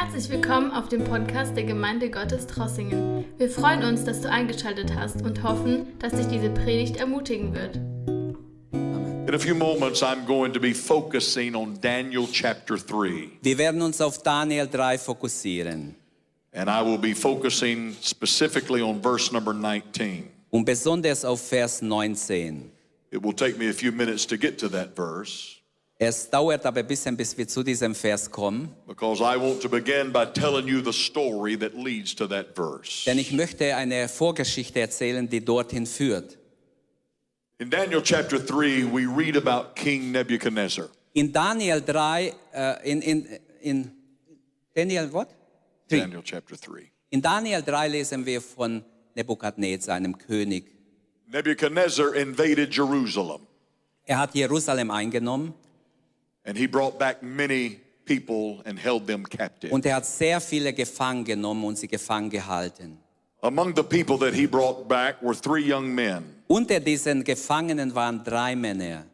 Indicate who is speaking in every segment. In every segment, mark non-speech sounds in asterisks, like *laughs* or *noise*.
Speaker 1: Herzlich willkommen auf dem Podcast der Gemeinde Gottes Trossingen. Wir freuen uns, dass du eingeschaltet hast und hoffen, dass dich diese Predigt ermutigen wird.
Speaker 2: In a few moments, I'm going to be focusing on Daniel chapter 3.
Speaker 3: Wir werden uns auf Daniel 3 fokussieren
Speaker 2: And I will be focusing specifically on verse number 19.
Speaker 3: und besonders auf Vers 19.
Speaker 2: It will take me a few minutes to get to that verse
Speaker 3: Es dauert aber ein bisschen, bis wir zu diesem Vers kommen, denn ich möchte eine Vorgeschichte erzählen, die dorthin führt.
Speaker 2: In Daniel chapter 3, we read about King Nebuchadnezzar.
Speaker 3: In Daniel 3, äh, in, in, in Daniel what? Three.
Speaker 2: Daniel chapter 3.
Speaker 3: In Daniel 3 lesen wir von Nebukadnezar, einem König.
Speaker 2: Nebuchadnezzar invaded Jerusalem
Speaker 3: Er hat Jerusalem eingenommen
Speaker 2: and he brought back many people and held them captive.
Speaker 3: und er hat sehr viele gefangen genommen und sie gefangen gehalten.
Speaker 2: Among the people that he brought back were three young men.
Speaker 3: Unter diesen Gefangenen waren drei Männer.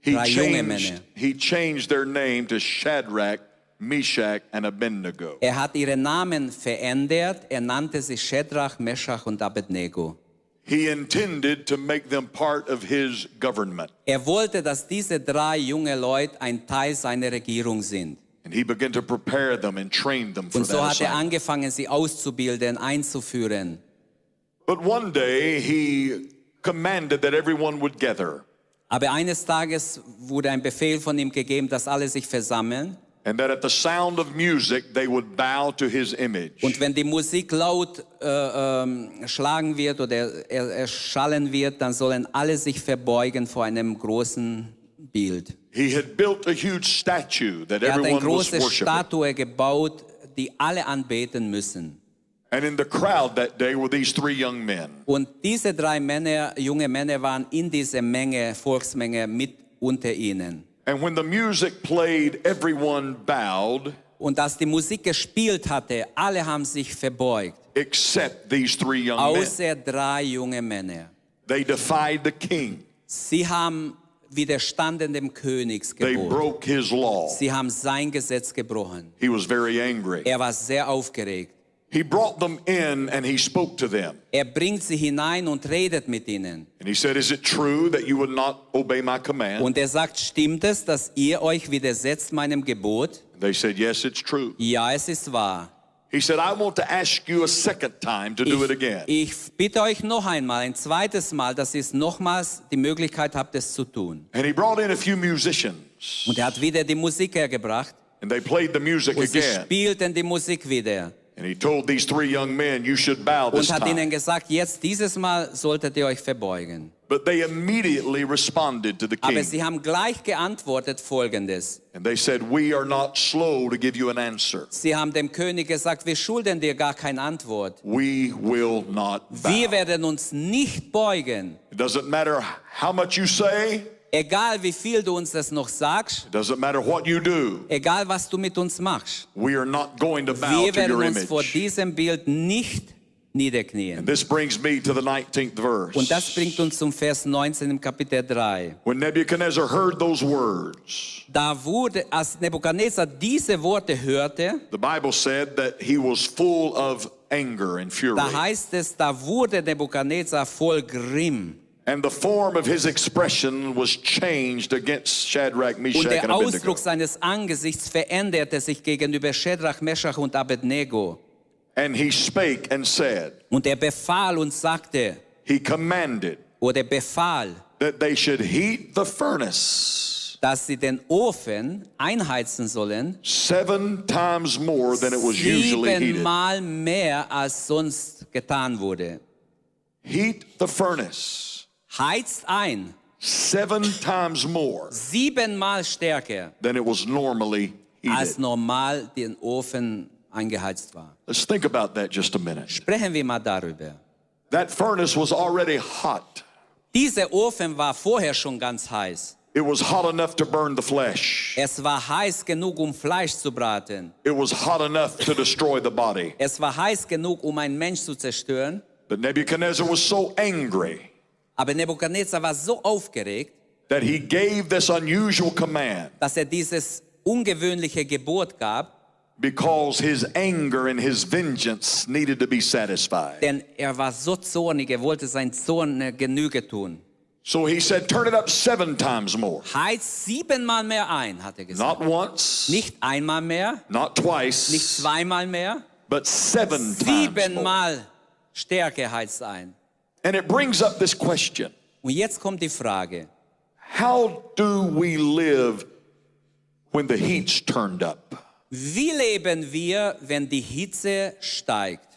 Speaker 2: He
Speaker 3: Drei junge
Speaker 2: changed,
Speaker 3: Männer.
Speaker 2: he changed their name to Shadrach, Meshach, and Abednego.
Speaker 3: Er hat ihre Namen verändert. Er nannte sie Shadrach, Meshach und Abednego.
Speaker 2: He intended to make them part of his government.
Speaker 3: Er wollte, dass diese drei junge Leute ein Teil seiner Regierung sind.
Speaker 2: And he began to prepare them and train them for
Speaker 3: Und so
Speaker 2: that
Speaker 3: hat er
Speaker 2: assignment.
Speaker 3: angefangen, sie auszubilden, einzuführen.
Speaker 2: But one day he commanded that everyone would gather
Speaker 3: Aber eines Tages wurde ein Befehl von ihm gegeben, dass alle sich versammeln.
Speaker 2: And that at the sound of music they would bow to his image.
Speaker 3: Und wenn die Musik laut äh, ähm, schlagen wird oder er, erschallen wird, dann sollen alle sich verbeugen vor einem großen Bild.
Speaker 2: He had built a huge statue that
Speaker 3: Er hat eine große. Statue gebaut, die alle anbeten müssen.
Speaker 2: And in the crowd that day were these three young men.
Speaker 3: Und diese drei Männer, junge Männer, waren in dieser Menge, Volksmenge mit unter ihnen.
Speaker 2: And when the music played, everyone bowed
Speaker 3: Und als die Musik gespielt hatte, alle haben sich verbeugt,
Speaker 2: except these three young men.
Speaker 3: außer drei junge Männer.
Speaker 2: They defied the king.
Speaker 3: Sie haben widerstanden dem
Speaker 2: They broke his law.
Speaker 3: Sie haben sein Gesetz gebrochen.
Speaker 2: He was very angry.
Speaker 3: Er war sehr aufgeregt.
Speaker 2: He brought them in and he spoke to them.
Speaker 3: Er bringt sie hinein und redet mit ihnen.
Speaker 2: And he said, Is it true that you would not obey my command?
Speaker 3: Und er sagt, stimmt es, dass ihr euch widersetzt meinem Gebot?
Speaker 2: They said, Yes, it's true.
Speaker 3: Ja, es ist wahr.
Speaker 2: He said, I want to ask you a second time to do it again.
Speaker 3: Ich, ich bitte euch noch einmal, ein zweites Mal, dass ihr nochmals die Möglichkeit habt, es zu tun.
Speaker 2: And he brought in a few musicians.
Speaker 3: Und er hat wieder die Musik hergebracht
Speaker 2: And they played the music
Speaker 3: und sie
Speaker 2: again.
Speaker 3: spielten die Musik wieder.
Speaker 2: And he told these three young men, You should bow this
Speaker 3: Und hat ihnen gesagt, jetzt dieses Mal solltet ihr euch verbeugen.
Speaker 2: But they immediately responded to the king.
Speaker 3: Aber sie haben gleich geantwortet folgendes.
Speaker 2: And they said, We are not slow to give you an answer.
Speaker 3: Sie haben dem König gesagt, wir schulden dir gar keine Antwort.
Speaker 2: We will not bow.
Speaker 3: Wir werden uns nicht beugen.
Speaker 2: It doesn't matter how much you say,
Speaker 3: Egal wie viel du uns das noch sagst,
Speaker 2: doesn't matter what you do.
Speaker 3: egal was du mit uns machst.
Speaker 2: We are not going to bow
Speaker 3: Wir
Speaker 2: to
Speaker 3: werden
Speaker 2: your
Speaker 3: uns vor
Speaker 2: image.
Speaker 3: diesem Bild nicht niederknien.
Speaker 2: This brings me to the 19th verse.
Speaker 3: Und das bringt uns zum Vers 19 im Kapitel 3.
Speaker 2: When Nebuchadnezzar heard those words,
Speaker 3: Da wurde, als Nebukadnezar diese Worte hörte,
Speaker 2: the Bible said that he was full of anger and fury.
Speaker 3: da heißt es, da wurde Nebukadnezar voll Grimm.
Speaker 2: And the form of his expression was changed against Shadrach,
Speaker 3: Und
Speaker 2: Meshach,
Speaker 3: der
Speaker 2: and Abednego.
Speaker 3: Ausdruck seines Angesichts veränderte sich gegenüber Shadrach, Meshach und Abednego.
Speaker 2: And he spake and said,
Speaker 3: Und er befahl und sagte,
Speaker 2: he commanded
Speaker 3: oder befahl,
Speaker 2: that they should heat the furnace
Speaker 3: dass sie den Ofen einheizen sollen,
Speaker 2: seven times more than it was usually heated.
Speaker 3: siebenmal mehr als sonst getan wurde.
Speaker 2: Heat the furnace
Speaker 3: Heizt ein,
Speaker 2: seven times more
Speaker 3: siebenmal stärker,
Speaker 2: than it was normally
Speaker 3: als normal den Ofen eingeheizt war.
Speaker 2: Let's think about that just a minute.
Speaker 3: Sprechen wir mal darüber.
Speaker 2: That furnace was already hot.
Speaker 3: Dieser Ofen war vorher schon ganz heiß.
Speaker 2: It was hot enough to burn the flesh.
Speaker 3: Es war heiß genug, um Fleisch zu braten.
Speaker 2: It was hot enough to destroy the body.
Speaker 3: Es war heiß genug, um einen Mensch zu zerstören.
Speaker 2: But Nebuchadnezzar was so angry
Speaker 3: Aber Nebukadnezar war so aufgeregt,
Speaker 2: that he gave this unusual command
Speaker 3: dass er dieses ungewöhnliche Gebot gab.
Speaker 2: because his anger and his vengeance needed to be satisfied.
Speaker 3: Denn er war so zornig, er wollte sein Zorn äh, Genüge tun.
Speaker 2: So he said, Turn it up seven times more.
Speaker 3: Heiz siebenmal mehr ein, hat er gesagt.
Speaker 2: Not once,
Speaker 3: Nicht einmal mehr,
Speaker 2: not
Speaker 3: nicht
Speaker 2: twice,
Speaker 3: zweimal mehr,
Speaker 2: but seven times more.
Speaker 3: siebenmal Stärke heizt ein.
Speaker 2: And it brings up this question
Speaker 3: Und jetzt kommt die Frage,
Speaker 2: How do we live when the heat's turned up?
Speaker 3: wie leben wir, wenn die Hitze steigt?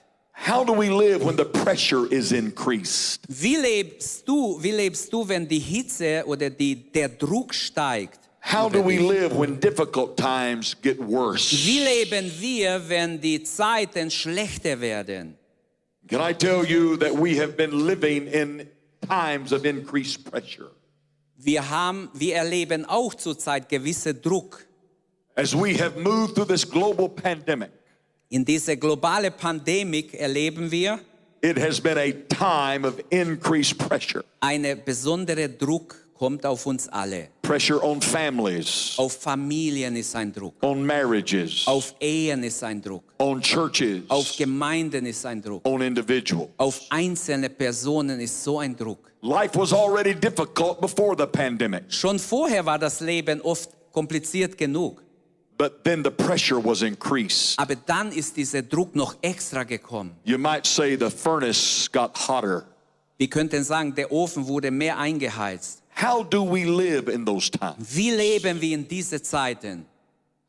Speaker 2: How do we live when the pressure is increased?
Speaker 3: Wie lebst du, wie lebst du, wenn die Hitze oder die, der Druck steigt?
Speaker 2: How do we live when difficult times get worse?
Speaker 3: Wie leben wir, wenn die Zeiten schlechter werden?
Speaker 2: Can I tell you that we have been living in times of increased pressure?
Speaker 3: Wir haben, wir erleben auch zurzeit gewisse Druck.
Speaker 2: As we have moved through this global pandemic,
Speaker 3: In dieser globale Pandemie erleben wir
Speaker 2: it has been a time of increased pressure.
Speaker 3: eine besondere Druck kommt auf uns alle.
Speaker 2: Pressure on families,
Speaker 3: Auf Familien ist ein Druck,
Speaker 2: on marriages,
Speaker 3: auf Ehen ist ein Druck,
Speaker 2: on churches,
Speaker 3: auf Gemeinden ist ein Druck,
Speaker 2: on individuals.
Speaker 3: auf einzelne Personen ist so ein Druck.
Speaker 2: Life was already difficult before the pandemic,
Speaker 3: Schon vorher war das Leben oft kompliziert genug,
Speaker 2: but then the pressure was increased.
Speaker 3: aber dann ist dieser Druck noch extra gekommen.
Speaker 2: You might say the furnace got hotter.
Speaker 3: Wir könnten sagen, der Ofen wurde mehr eingeheizt.
Speaker 2: How do we live in those times?
Speaker 3: Wie leben wir in diesen Zeiten?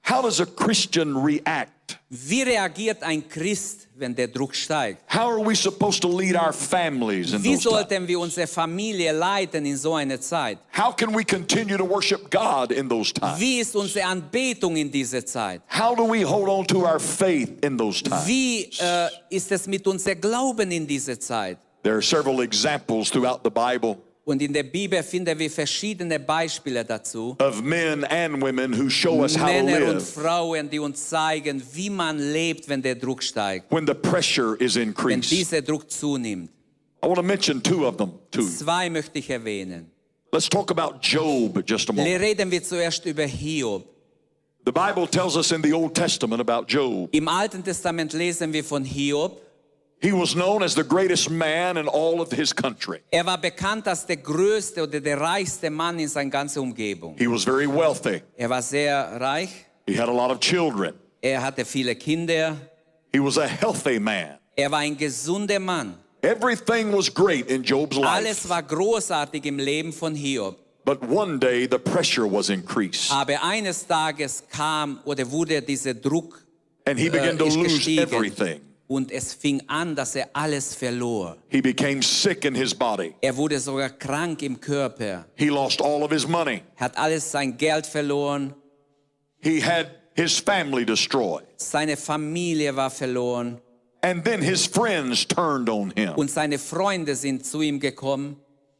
Speaker 2: How does a Christian react?
Speaker 3: Wie reagiert ein Christ, wenn der Druck steigt?
Speaker 2: How are we supposed to lead our families in
Speaker 3: Wie
Speaker 2: those times?
Speaker 3: sollten wir unsere Familie leiten in so einer Zeit?
Speaker 2: How can we continue to worship God in those times?
Speaker 3: Wie ist unsere Anbetung in dieser Zeit?
Speaker 2: How do we hold on to our faith in those times?
Speaker 3: Wie äh, ist es mit unserem Glauben in dieser Zeit?
Speaker 2: There are several examples throughout the Bible
Speaker 3: Und in der Bibel finden wir verschiedene Beispiele dazu.
Speaker 2: of men and women who show us how to
Speaker 3: Männer und
Speaker 2: live
Speaker 3: Frauen, die uns zeigen, wie man lebt, wenn der Druck steigt,
Speaker 2: when the pressure is
Speaker 3: wenn
Speaker 2: increased.
Speaker 3: dieser Druck zunimmt.
Speaker 2: I want to mention two of them too.
Speaker 3: Zwei möchte ich erwähnen.
Speaker 2: Let's talk about Job just a moment.
Speaker 3: Reden wir zuerst über Hiob.
Speaker 2: The Bible tells us in the Old Testament about Job.
Speaker 3: Im Alten Testament lesen wir von Hiob.
Speaker 2: He was known as the greatest man in all of his country.
Speaker 3: Er war bekannt als der größte oder der reichste Mann in seiner ganzen Umgebung.
Speaker 2: He was very wealthy.
Speaker 3: Er war sehr reich.
Speaker 2: He had a lot of children.
Speaker 3: Er hatte viele Kinder.
Speaker 2: He was a healthy man.
Speaker 3: Er war ein gesunder Mann.
Speaker 2: Everything was great in Job's life.
Speaker 3: Alles war großartig im Leben von Hiob.
Speaker 2: But one day the pressure was increased.
Speaker 3: Aber eines Tages kam oder wurde dieser Druck
Speaker 2: And he
Speaker 3: äh,
Speaker 2: began to
Speaker 3: ist
Speaker 2: lose everything.
Speaker 3: Und es fing an, dass er alles verlor.
Speaker 2: He became sick in his body.
Speaker 3: Er wurde sogar krank im Körper.
Speaker 2: He lost all of his money.
Speaker 3: Hat alles sein Geld verloren.
Speaker 2: He had his family destroyed.
Speaker 3: Seine Familie war verloren.
Speaker 2: And then his friends turned on him.
Speaker 3: Und seine Freunde sind zu ihm gekommen.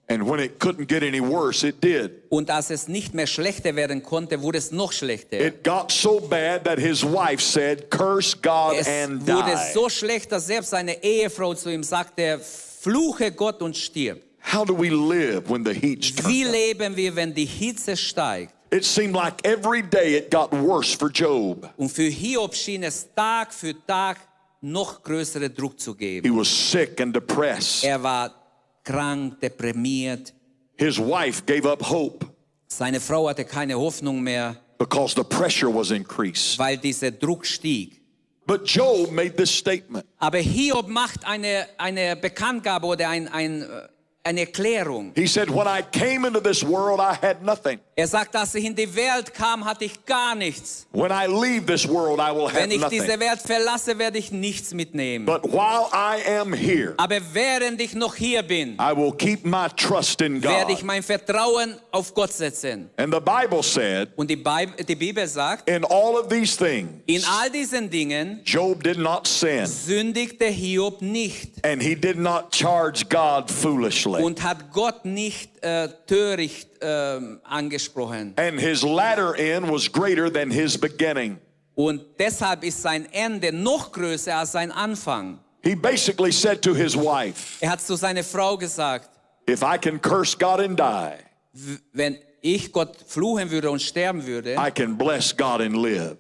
Speaker 2: And when it couldn't get any worse, it did.
Speaker 3: Und als es nicht mehr schlechter werden konnte, wurde es noch schlechter.
Speaker 2: It got so bad that his wife said, Curse God
Speaker 3: Es
Speaker 2: and
Speaker 3: wurde
Speaker 2: die.
Speaker 3: so schlecht, dass selbst seine Ehefrau zu ihm sagte, fluche Gott und stirb.
Speaker 2: How do we live when the heat's
Speaker 3: Wie leben wir, wenn die Hitze steigt?
Speaker 2: It seemed like every day it got worse for Job.
Speaker 3: Und für Hiob schien es Tag für Tag noch größeren Druck zu
Speaker 2: He was sick and depressed.
Speaker 3: Er war krank, deprimiert.
Speaker 2: His wife gave up hope
Speaker 3: Seine Frau hatte keine Hoffnung mehr,
Speaker 2: because the pressure was increased.
Speaker 3: weil dieser Druck stieg.
Speaker 2: But Job made this statement.
Speaker 3: Aber Hiob macht eine, eine Bekanntgabe oder ein, ein, äh, eine Erklärung.
Speaker 2: He said, When I came into this world, I had nothing.
Speaker 3: Er sagt, als ich in die Welt kam, hatte ich gar nichts.
Speaker 2: When I leave this world, I will have
Speaker 3: Wenn ich diese
Speaker 2: nothing.
Speaker 3: Welt verlasse, werde ich nichts mitnehmen.
Speaker 2: But while I am here,
Speaker 3: Aber während ich noch hier bin,
Speaker 2: I will keep my trust in
Speaker 3: werde ich
Speaker 2: God.
Speaker 3: mein Vertrauen auf Gott setzen.
Speaker 2: And the Bible said,
Speaker 3: Und die, Bib die Bibel sagt,
Speaker 2: In all of these things,
Speaker 3: in all diesen Dingen
Speaker 2: Job did not sin,
Speaker 3: sündigte Hiob nicht
Speaker 2: and he did not charge God foolishly.
Speaker 3: Und hat Gott nicht äh, töricht ähm, angesprochen.
Speaker 2: And his latter end was greater than his beginning.
Speaker 3: Und deshalb ist sein Ende noch größer als sein Anfang.
Speaker 2: He basically said to his wife,
Speaker 3: Er hat zu seiner Frau gesagt,
Speaker 2: If I can curse God and die,
Speaker 3: wenn ich Gott fluchen würde und sterben würde,
Speaker 2: I can bless God and live.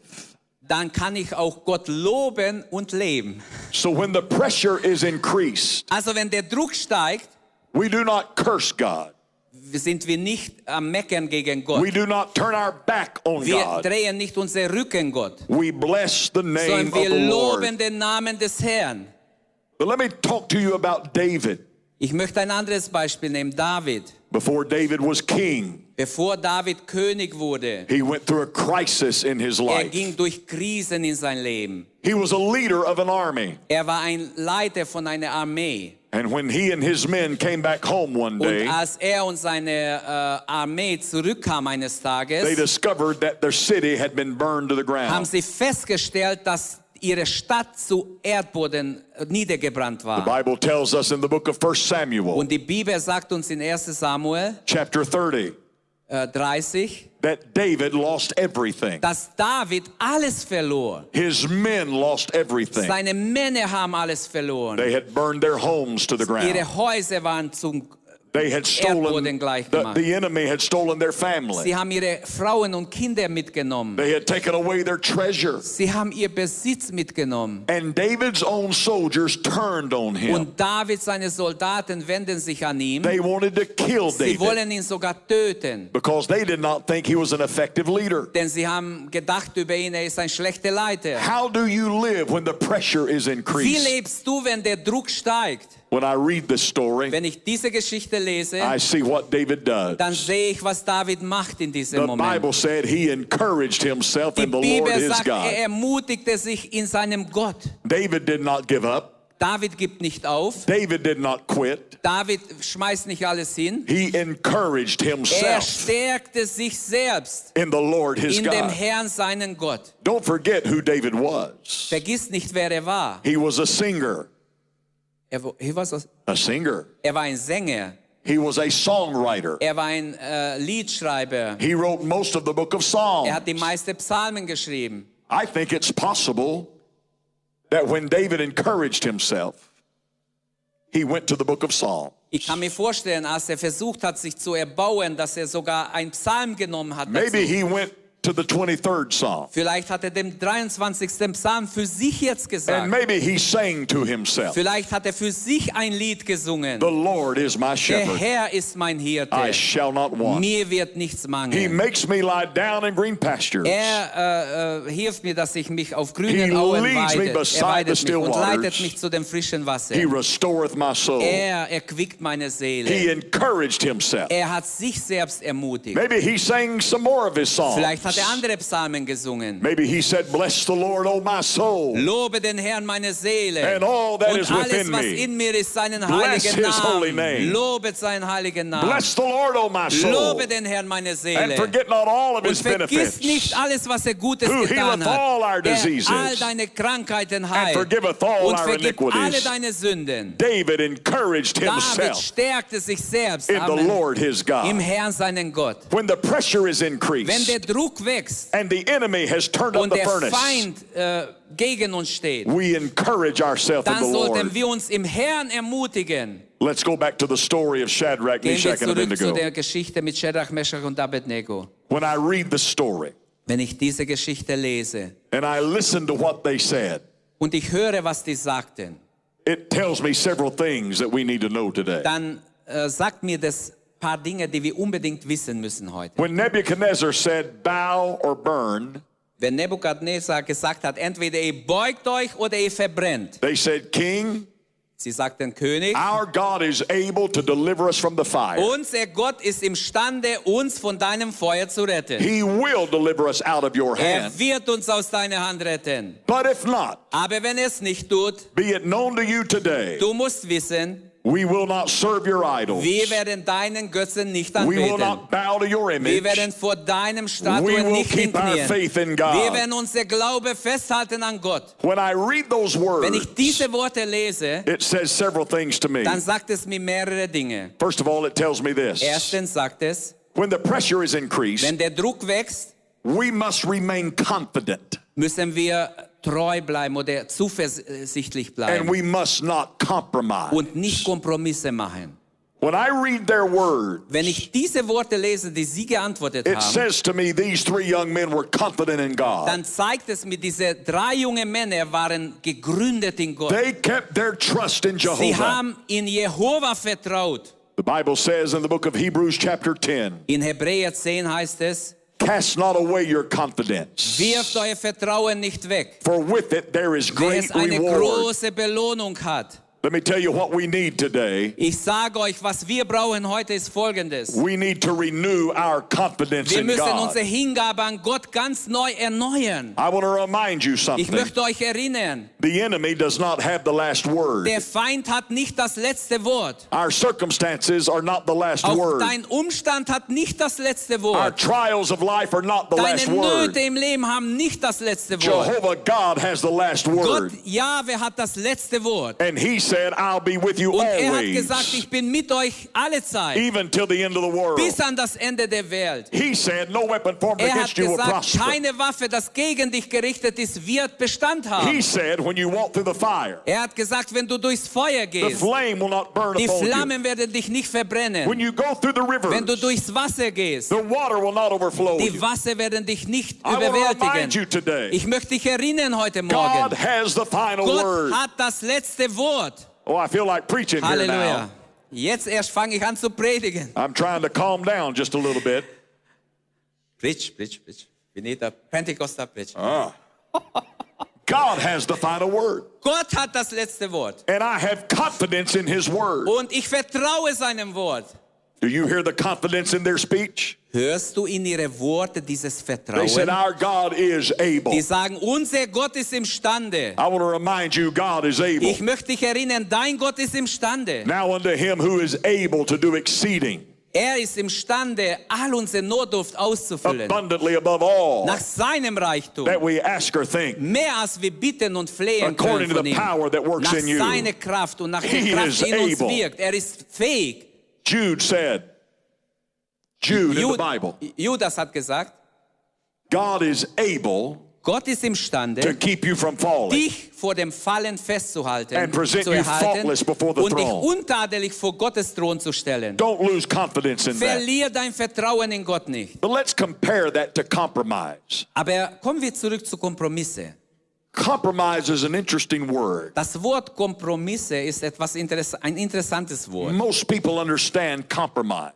Speaker 3: dann kann ich auch Gott loben und leben.
Speaker 2: So when the pressure is increased,
Speaker 3: Also wenn der Druck steigt,
Speaker 2: we do not curse God.
Speaker 3: sind wir nicht am Meckern gegen Gott.
Speaker 2: We do not turn our back on
Speaker 3: Wir
Speaker 2: God.
Speaker 3: drehen nicht unseren Rücken Gott,
Speaker 2: We bless the name
Speaker 3: sondern
Speaker 2: of
Speaker 3: wir
Speaker 2: the
Speaker 3: loben
Speaker 2: Lord.
Speaker 3: den Namen des Herrn.
Speaker 2: But let me talk to you about David.
Speaker 3: Ich möchte ein anderes Beispiel nehmen, David.
Speaker 2: Before David was king,
Speaker 3: Bevor David König wurde,
Speaker 2: he went through a crisis in his
Speaker 3: er
Speaker 2: life.
Speaker 3: ging durch Krisen in sein Leben.
Speaker 2: He was a leader of an army.
Speaker 3: Er war ein Leiter von einer Armee.
Speaker 2: And when he and his men came back home one
Speaker 3: Und
Speaker 2: day,
Speaker 3: als er und seine äh, Armee zurückkam eines
Speaker 2: they discovered that their city had been burned to the
Speaker 3: haben
Speaker 2: ground.
Speaker 3: sie festgestellt, dass ihre Stadt zu Erdboden äh, niedergebrannt
Speaker 2: The. Bible tells us in the book of 1 Samuel,
Speaker 3: Und die Bibel sagt uns in 1 Samuel
Speaker 2: chapter 30,
Speaker 3: äh, 30,
Speaker 2: that David lost everything.
Speaker 3: dass David alles verlor.
Speaker 2: His men lost everything.
Speaker 3: Seine Männer haben alles verloren.
Speaker 2: They had burned their homes to the ground.
Speaker 3: Ihre Häuser waren zum
Speaker 2: They had stolen, the, the enemy had stolen their family.
Speaker 3: Sie haben ihre Frauen und Kinder mitgenommen.
Speaker 2: They had taken away their treasure.
Speaker 3: Sie haben ihr Besitz mitgenommen.
Speaker 2: And David's own soldiers turned on him.
Speaker 3: Und David, seine Soldaten wenden sich an ihn.
Speaker 2: They wanted to kill
Speaker 3: Sie
Speaker 2: David
Speaker 3: wollen ihn sogar töten.
Speaker 2: because they did not think he was an effective leader.
Speaker 3: Denn sie haben gedacht über ihn, er ist ein schlechter Leiter.
Speaker 2: How do you live when the pressure is
Speaker 3: Wie
Speaker 2: increased?
Speaker 3: lebst du, wenn der Druck steigt?
Speaker 2: When I read this story,
Speaker 3: Wenn ich diese Geschichte lese,
Speaker 2: I see what David does.
Speaker 3: dann sehe ich, was David macht in diesem
Speaker 2: The
Speaker 3: Moment.
Speaker 2: Bible said he encouraged himself
Speaker 3: Die
Speaker 2: in the Lord
Speaker 3: Bibel
Speaker 2: his
Speaker 3: sagt, er
Speaker 2: God.
Speaker 3: ermutigte sich in seinem Gott.
Speaker 2: David did not give up.
Speaker 3: David gibt nicht auf.
Speaker 2: David did not quit.
Speaker 3: David schmeißt nicht alles hin.
Speaker 2: He encouraged
Speaker 3: Er
Speaker 2: himself
Speaker 3: stärkte sich selbst
Speaker 2: in the Lord his
Speaker 3: in dem
Speaker 2: God.
Speaker 3: Herrn, seinen Gott.
Speaker 2: Don't forget who David was.
Speaker 3: Vergiss nicht, wer er war.
Speaker 2: He was a singer.
Speaker 3: Er, wa- er, war, so-
Speaker 2: A singer.
Speaker 3: er war ein Sänger.
Speaker 2: He was a songwriter.
Speaker 3: Er war ein äh, Liedschreiber.
Speaker 2: He wrote most of the book of
Speaker 3: Er hat die
Speaker 2: Psalms.
Speaker 3: meisten Psalmen geschrieben.
Speaker 2: I think it's possible that when David encouraged himself, he went to the book of Psalms.
Speaker 3: Ich kann mir vorstellen, als er versucht hat, sich zu erbauen, dass er sogar ein Psalm genommen hat.
Speaker 2: Maybe
Speaker 3: Dazu.
Speaker 2: he went to the 23rd Psalm.
Speaker 3: Vielleicht hat er den 23. Psalm für sich jetzt
Speaker 2: And
Speaker 3: gesagt.
Speaker 2: maybe he sang to himself,
Speaker 3: Vielleicht hat er für sich ein Lied gesungen.
Speaker 2: The Lord is my
Speaker 3: Der
Speaker 2: shepherd.
Speaker 3: Herr ist mein Hirte.
Speaker 2: I shall not want.
Speaker 3: Mir wird nichts
Speaker 2: He
Speaker 3: mangeln.
Speaker 2: makes me lie down in green pastures.
Speaker 3: Er äh, äh, hilft mir, dass ich mich auf
Speaker 2: He
Speaker 3: grünen Auen
Speaker 2: leads me beside
Speaker 3: Er weidet
Speaker 2: the
Speaker 3: mich
Speaker 2: still
Speaker 3: und
Speaker 2: waters.
Speaker 3: leitet mich zu dem frischen Wasser.
Speaker 2: He restoreth my soul.
Speaker 3: Er erquickt meine
Speaker 2: He
Speaker 3: Seele.
Speaker 2: encouraged himself.
Speaker 3: Er hat sich selbst ermutigt.
Speaker 2: Maybe he sang some more of his songs.
Speaker 3: Vielleicht hat er andere Psalmen gesungen.
Speaker 2: Maybe he said, Bless the Lord, O my soul.
Speaker 3: Lobe den Herrn meine Seele.
Speaker 2: And all that
Speaker 3: Und
Speaker 2: is
Speaker 3: alles,
Speaker 2: within
Speaker 3: was
Speaker 2: me.
Speaker 3: in mir ist, seinen
Speaker 2: Bless
Speaker 3: heiligen
Speaker 2: his holy
Speaker 3: Namen.
Speaker 2: name.
Speaker 3: Lobet seinen heiligen Namen.
Speaker 2: Bless the Lord, O my soul.
Speaker 3: Lobe den Herrn meine Seele.
Speaker 2: And forget not all of
Speaker 3: Und
Speaker 2: his
Speaker 3: vergiss
Speaker 2: benefits.
Speaker 3: nicht alles, was er Gutes
Speaker 2: Who
Speaker 3: getan
Speaker 2: healeth all our.
Speaker 3: Der
Speaker 2: diseases.
Speaker 3: all deine Krankheiten heilt.
Speaker 2: forgiveth all
Speaker 3: Und
Speaker 2: our
Speaker 3: vergibt
Speaker 2: iniquities.
Speaker 3: alle deine Sünden.
Speaker 2: David encouraged
Speaker 3: David
Speaker 2: himself
Speaker 3: stärkte sich selbst
Speaker 2: in the
Speaker 3: Amen.
Speaker 2: Lord his
Speaker 3: im
Speaker 2: God.
Speaker 3: Herrn seinen Gott.
Speaker 2: When the pressure is
Speaker 3: Wenn
Speaker 2: increased
Speaker 3: der Druck wächst
Speaker 2: and the enemy has turned up the
Speaker 3: der
Speaker 2: furnace,
Speaker 3: Feind äh, gegen uns steht,
Speaker 2: we encourage ourselves in
Speaker 3: dann
Speaker 2: the
Speaker 3: sollten
Speaker 2: Lord.
Speaker 3: wir uns im Herrn ermutigen.
Speaker 2: Let's go back to the story of Shadrach,
Speaker 3: Gehen wir
Speaker 2: Meshach, and
Speaker 3: zurück zu
Speaker 2: Abednego.
Speaker 3: der Geschichte mit Shadrach, Meshach und Abednego.
Speaker 2: When I read the story
Speaker 3: Wenn ich diese Geschichte lese
Speaker 2: and I listen to what they said,
Speaker 3: und ich höre, was die sagten,
Speaker 2: it tells me several things that we need to know today.
Speaker 3: dann äh, sagt mir das paar Dinge, die wir unbedingt wissen müssen heute.
Speaker 2: When Nebuchadnezzar said, Bow or burn,
Speaker 3: Wenn Nebukadnezar gesagt hat, entweder ihr beugt euch oder ihr verbrennt.
Speaker 2: they said, King,
Speaker 3: Sie sagten, König,
Speaker 2: our God is able to deliver us from the fire.
Speaker 3: unser Gott ist imstande, uns von deinem Feuer zu retten.
Speaker 2: He will deliver us out of your
Speaker 3: Er
Speaker 2: hand.
Speaker 3: wird uns aus deiner Hand retten.
Speaker 2: But if not,
Speaker 3: Aber wenn er es nicht tut,
Speaker 2: be it known to you today,
Speaker 3: du musst wissen,
Speaker 2: we will not serve your idols.
Speaker 3: wir werden deinen Götzen nicht anbeten.
Speaker 2: We will not bow to your image.
Speaker 3: Wir werden vor deinem
Speaker 2: We will
Speaker 3: nicht
Speaker 2: keep our
Speaker 3: hinknien.
Speaker 2: faith in
Speaker 3: Wir werden unser Glaube festhalten an Gott.
Speaker 2: When I read those words, Wenn
Speaker 3: ich diese Worte lese,
Speaker 2: it says several things to me.
Speaker 3: dann sagt es mir mehrere Dinge.
Speaker 2: First of all, it tells me this.
Speaker 3: Erstens sagt es,
Speaker 2: When the pressure is increased,
Speaker 3: wenn der Druck wächst,
Speaker 2: we must remain confident
Speaker 3: müssen wir treu bleiben oder zuversichtlich
Speaker 2: and
Speaker 3: bleiben
Speaker 2: we must not compromise.
Speaker 3: und nicht Kompromisse machen.
Speaker 2: When I read their word,
Speaker 3: Wenn ich diese Worte lese, die sie geantwortet
Speaker 2: it
Speaker 3: haben,
Speaker 2: says to me these three young men were confident in God.
Speaker 3: dann zeigt es mir, diese drei junge Männer waren gegründet in Gott.
Speaker 2: They kept their trust in
Speaker 3: Sie
Speaker 2: Jehovah.
Speaker 3: haben in Jehova vertraut.
Speaker 2: The Bible says in the book of Hebrews, chapter 10,
Speaker 3: In Hebräer 10 heißt es,
Speaker 2: cast not away your confidence,
Speaker 3: wirft euer Vertrauen nicht weg,
Speaker 2: for with it there is great
Speaker 3: es eine
Speaker 2: reward.
Speaker 3: große Belohnung hat.
Speaker 2: Let me tell you what we need today.
Speaker 3: Ich sage euch, was wir brauchen heute ist folgendes.
Speaker 2: We need to renew our confidence
Speaker 3: Wir
Speaker 2: in
Speaker 3: müssen
Speaker 2: God.
Speaker 3: unsere Hingabe an Gott ganz neu erneuern.
Speaker 2: I want to remind you
Speaker 3: Ich
Speaker 2: something.
Speaker 3: möchte euch erinnern,
Speaker 2: The enemy does not have the last word.
Speaker 3: der Feind hat nicht das letzte Wort.
Speaker 2: Our circumstances are not the last
Speaker 3: Auch
Speaker 2: word.
Speaker 3: dein Umstand hat nicht das letzte
Speaker 2: Our
Speaker 3: Wort.
Speaker 2: trials of life are not the
Speaker 3: Deine
Speaker 2: last word.
Speaker 3: Nöte im Leben haben nicht das letzte Wort.
Speaker 2: Jehovah God has the last
Speaker 3: Gott,
Speaker 2: word.
Speaker 3: Jahwe hat das letzte Wort.
Speaker 2: And he said, I'll be with you
Speaker 3: Und er hat gesagt,
Speaker 2: always,
Speaker 3: ich bin mit euch alle Zeit,
Speaker 2: even till the end of the world.
Speaker 3: bis an das Ende der Welt.
Speaker 2: He said, no weapon formed
Speaker 3: Er hat
Speaker 2: against you will
Speaker 3: gesagt,
Speaker 2: prosper.
Speaker 3: keine Waffe, das gegen dich gerichtet ist, wird Bestand
Speaker 2: He
Speaker 3: haben.
Speaker 2: said, when you walk through the fire,
Speaker 3: Er hat gesagt, wenn du durchs Feuer
Speaker 2: the
Speaker 3: gehst,
Speaker 2: flame will not burn
Speaker 3: die. Flammen werden dich nicht verbrennen.
Speaker 2: When you go through the
Speaker 3: Wenn du
Speaker 2: rivers,
Speaker 3: durchs Wasser gehst,
Speaker 2: the water will not overflow
Speaker 3: die. Wasser werden dich nicht
Speaker 2: I remind you
Speaker 3: überwältigen.
Speaker 2: today,
Speaker 3: Ich möchte dich erinnern heute
Speaker 2: God
Speaker 3: Morgen.
Speaker 2: has the final
Speaker 3: Gott
Speaker 2: word.
Speaker 3: hat das letzte Wort.
Speaker 2: Oh, I feel like preaching here
Speaker 3: Halleluja.
Speaker 2: now.
Speaker 3: Jetzt erst fange ich an zu predigen.
Speaker 2: I'm trying to calm down just a little bit.
Speaker 3: Preach, preach, preach. We need a Pentecostal preach. *laughs*
Speaker 2: God has the final word.
Speaker 3: Gott hat das letzte Wort.
Speaker 2: And I have confidence in his word.
Speaker 3: Und ich vertraue seinem Wort.
Speaker 2: Do you hear the confidence in their speech?
Speaker 3: Hörst du in ihre Worte dieses Vertrauen?
Speaker 2: They said, Our God is able.
Speaker 3: Die sagen, unser Gott ist imstande.
Speaker 2: I want to remind you, God is able.
Speaker 3: Ich möchte dich erinnern, dein Gott ist imstande.
Speaker 2: Now unto him who is able to do exceeding
Speaker 3: Er ist imstande, all unsere Notdurft auszufüllen.
Speaker 2: abundantly above all
Speaker 3: Nach seinem Reichtum.
Speaker 2: that we ask or think.
Speaker 3: Mehr als wir bitten und flehen
Speaker 2: According
Speaker 3: können
Speaker 2: to
Speaker 3: von
Speaker 2: the
Speaker 3: ihm.
Speaker 2: power that works
Speaker 3: Nach
Speaker 2: in you.
Speaker 3: seiner Kraft und nach der
Speaker 2: He
Speaker 3: Kraft, die in uns
Speaker 2: able.
Speaker 3: wirkt. Er ist fähig.
Speaker 2: Jude said, Jude in the
Speaker 3: Jud-
Speaker 2: Bible,
Speaker 3: Judas hat gesagt,
Speaker 2: God is able
Speaker 3: Gott ist
Speaker 2: to
Speaker 3: imstande,
Speaker 2: keep you from falling.
Speaker 3: dich vor dem Fallen festzuhalten,
Speaker 2: And present
Speaker 3: zu
Speaker 2: you
Speaker 3: erhalten
Speaker 2: faultless before the
Speaker 3: und dich untadelig vor Gottes Thron zu stellen.
Speaker 2: Don't lose confidence in that.
Speaker 3: Verlier dein Vertrauen in Gott nicht.
Speaker 2: But let's compare that to compromise.
Speaker 3: Aber kommen wir zurück zu Kompromisse.
Speaker 2: Compromise is an interesting word.
Speaker 3: Das Wort Kompromisse ist etwas interess ein interessantes Wort.
Speaker 2: Most people understand compromise.